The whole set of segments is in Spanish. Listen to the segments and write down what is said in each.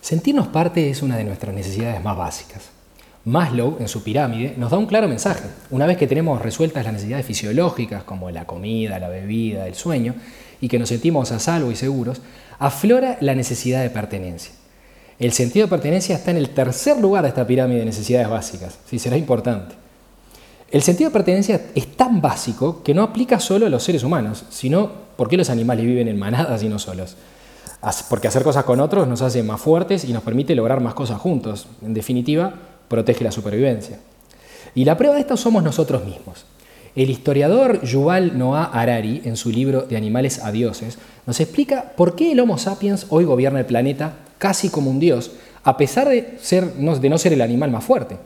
Sentirnos parte es una de nuestras necesidades más básicas. Maslow, en su pirámide, nos da un claro mensaje. Una vez que tenemos resueltas las necesidades fisiológicas, como la comida, la bebida, el sueño, y que nos sentimos a salvo y seguros, aflora la necesidad de pertenencia. El sentido de pertenencia está en el tercer lugar de esta pirámide de necesidades básicas. Sí, será importante. El sentido de pertenencia es tan básico que no aplica solo a los seres humanos, sino por qué los animales viven en manadas y no solos. Porque hacer cosas con otros nos hace más fuertes y nos permite lograr más cosas juntos. En definitiva, protege la supervivencia. Y la prueba de esto somos nosotros mismos. El historiador Yuval Noah Harari, en su libro De animales a dioses, nos explica por qué el Homo sapiens hoy gobierna el planeta casi como un dios, a pesar de, ser, de no ser el animal más fuerte.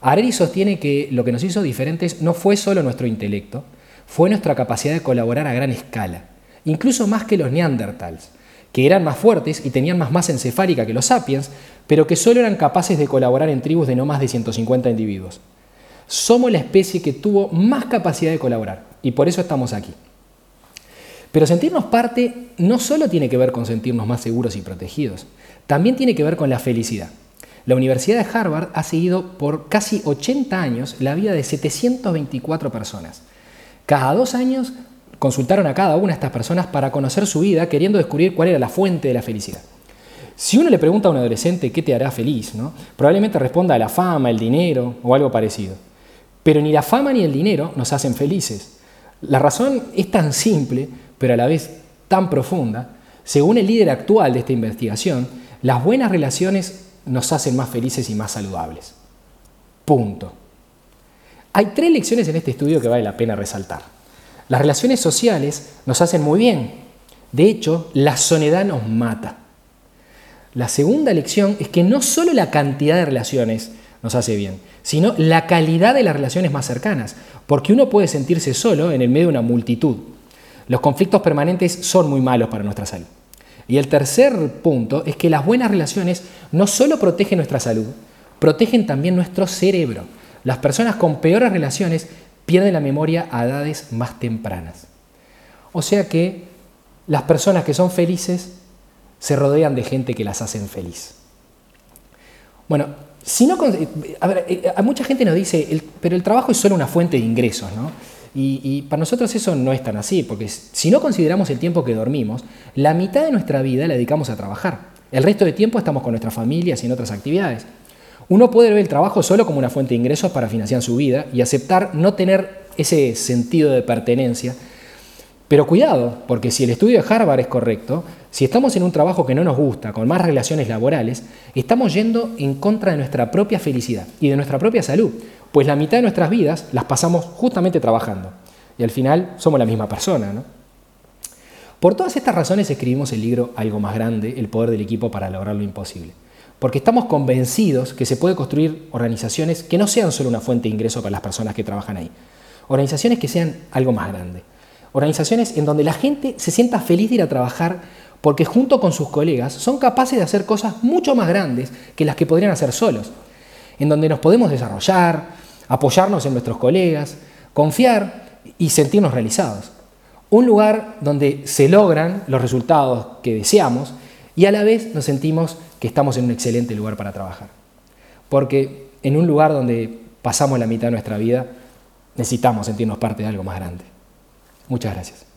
Harari sostiene que lo que nos hizo diferentes no fue solo nuestro intelecto, fue nuestra capacidad de colaborar a gran escala, incluso más que los neandertals que eran más fuertes y tenían más masa encefálica que los sapiens, pero que solo eran capaces de colaborar en tribus de no más de 150 individuos. Somos la especie que tuvo más capacidad de colaborar y por eso estamos aquí. Pero sentirnos parte no solo tiene que ver con sentirnos más seguros y protegidos, también tiene que ver con la felicidad. La Universidad de Harvard ha seguido por casi 80 años la vida de 724 personas. Cada dos años consultaron a cada una de estas personas para conocer su vida, queriendo descubrir cuál era la fuente de la felicidad. Si uno le pregunta a un adolescente qué te hará feliz, probablemente responda a la fama, el dinero o algo parecido. Pero ni la fama ni el dinero nos hacen felices. La razón es tan simple, pero a la vez tan profunda. Según el líder actual de esta investigación, las buenas relaciones nos hacen más felices y más saludables. Punto. Hay tres lecciones en este estudio que vale la pena resaltar. Las relaciones sociales nos hacen muy bien. De hecho, la soledad nos mata. La segunda lección es que no solo la cantidad de relaciones nos hace bien, sino la calidad de las relaciones más cercanas, porque uno puede sentirse solo en el medio de una multitud. Los conflictos permanentes son muy malos para nuestra salud. Y el tercer punto es que las buenas relaciones no solo protegen nuestra salud, protegen también nuestro cerebro. Las personas con peores relaciones pierden la memoria a edades más tempranas. O sea que las personas que son felices se rodean de gente que las hacen feliz. Bueno, si no, a, ver, eh, a mucha gente nos dice, pero el trabajo es solo una fuente de ingresos, ¿no? Y, y, para nosotros eso no es tan así, porque si no consideramos el tiempo que dormimos, la mitad de nuestra vida la dedicamos a trabajar. El resto de tiempo estamos con nuestras familias y en otras actividades. Uno puede ver el trabajo solo como una fuente de ingresos para financiar su vida y aceptar no tener ese sentido de pertenencia. Pero cuidado, porque si el estudio de Harvard es correcto, si estamos en un trabajo que no nos gusta, con más relaciones laborales, estamos yendo en contra de nuestra propia felicidad y de nuestra propia salud, pues la mitad de nuestras vidas las pasamos justamente trabajando. Y al final somos la misma persona, ¿no? Por todas estas razones escribimos el libro Algo más grande, el poder del equipo para lograr lo imposible porque estamos convencidos que se puede construir organizaciones que no sean solo una fuente de ingreso para las personas que trabajan ahí, organizaciones que sean algo más grande, organizaciones en donde la gente se sienta feliz de ir a trabajar porque junto con sus colegas son capaces de hacer cosas mucho más grandes que las que podrían hacer solos, en donde nos podemos desarrollar, apoyarnos en nuestros colegas, confiar y sentirnos realizados. Un lugar donde se logran los resultados que deseamos y a la vez nos sentimos que estamos en un excelente lugar para trabajar. Porque en un lugar donde pasamos la mitad de nuestra vida, necesitamos sentirnos parte de algo más grande. Muchas gracias.